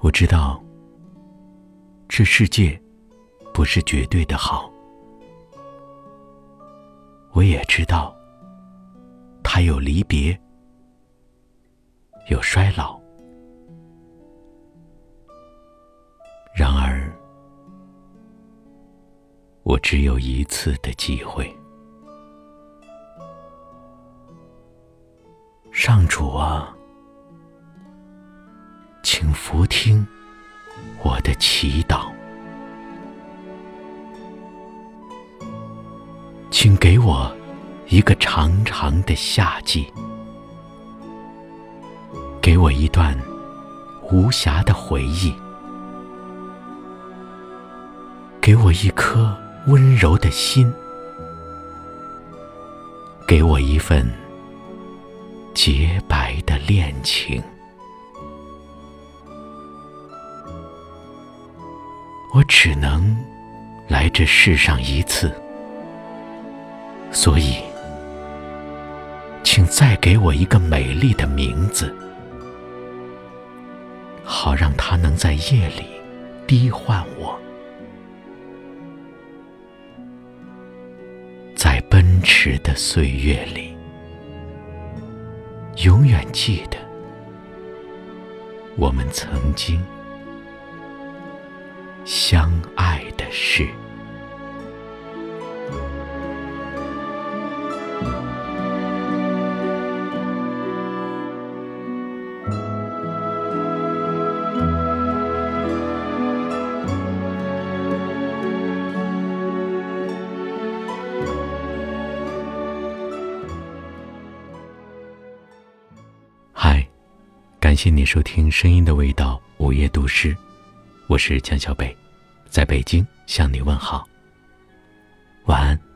我知道，这世界不是绝对的好。我也知道，它有离别，有衰老。然而，我只有一次的机会。上主啊，请俯听我的祈祷，请给我一个长长的夏季，给我一段无暇的回忆，给我一颗温柔的心，给我一份。洁白的恋情，我只能来这世上一次，所以，请再给我一个美丽的名字，好让它能在夜里低唤我，在奔驰的岁月里。永远记得我们曾经相爱的事。嗨感谢你收听《声音的味道》午夜读诗，我是江小北，在北京向你问好，晚安。